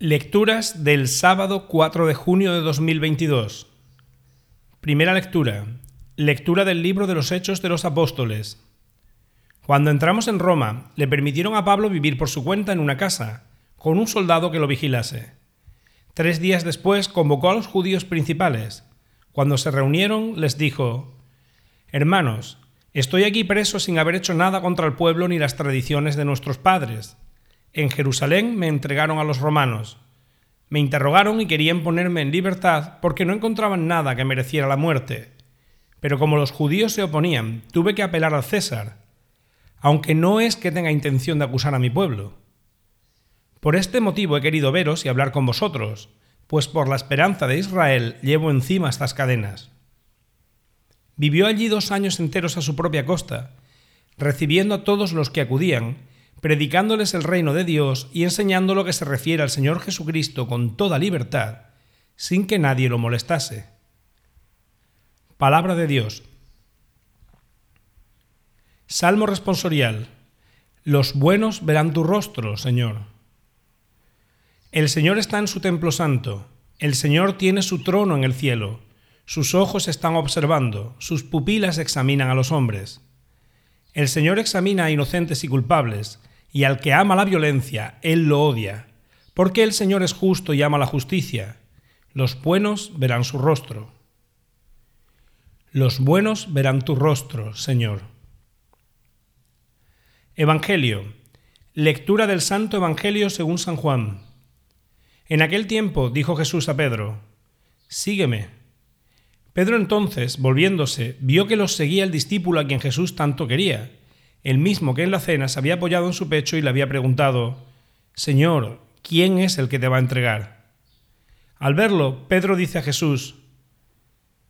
Lecturas del sábado 4 de junio de 2022. Primera lectura. Lectura del libro de los Hechos de los Apóstoles. Cuando entramos en Roma, le permitieron a Pablo vivir por su cuenta en una casa, con un soldado que lo vigilase. Tres días después convocó a los judíos principales. Cuando se reunieron, les dijo, Hermanos, estoy aquí preso sin haber hecho nada contra el pueblo ni las tradiciones de nuestros padres en Jerusalén me entregaron a los romanos. Me interrogaron y querían ponerme en libertad porque no encontraban nada que mereciera la muerte. Pero como los judíos se oponían, tuve que apelar al César, aunque no es que tenga intención de acusar a mi pueblo. Por este motivo he querido veros y hablar con vosotros, pues por la esperanza de Israel llevo encima estas cadenas. Vivió allí dos años enteros a su propia costa, recibiendo a todos los que acudían, predicándoles el reino de Dios y enseñando lo que se refiere al Señor Jesucristo con toda libertad, sin que nadie lo molestase. Palabra de Dios. Salmo responsorial. Los buenos verán tu rostro, Señor. El Señor está en su templo santo, el Señor tiene su trono en el cielo, sus ojos están observando, sus pupilas examinan a los hombres. El Señor examina a inocentes y culpables, y al que ama la violencia, Él lo odia, porque el Señor es justo y ama la justicia. Los buenos verán su rostro. Los buenos verán tu rostro, Señor. Evangelio. Lectura del Santo Evangelio según San Juan. En aquel tiempo dijo Jesús a Pedro, Sígueme. Pedro entonces, volviéndose, vio que los seguía el discípulo a quien Jesús tanto quería el mismo que en la cena se había apoyado en su pecho y le había preguntado, Señor, ¿quién es el que te va a entregar? Al verlo, Pedro dice a Jesús,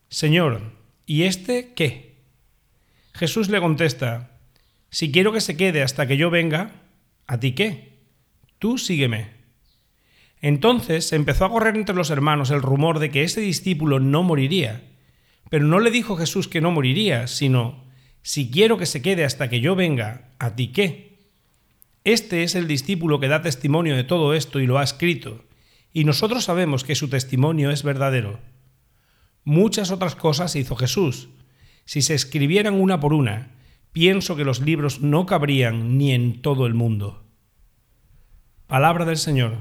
Señor, ¿y este qué? Jesús le contesta, Si quiero que se quede hasta que yo venga, ¿a ti qué? Tú sígueme. Entonces empezó a correr entre los hermanos el rumor de que ese discípulo no moriría, pero no le dijo Jesús que no moriría, sino, si quiero que se quede hasta que yo venga, ¿a ti qué? Este es el discípulo que da testimonio de todo esto y lo ha escrito, y nosotros sabemos que su testimonio es verdadero. Muchas otras cosas hizo Jesús. Si se escribieran una por una, pienso que los libros no cabrían ni en todo el mundo. Palabra del Señor.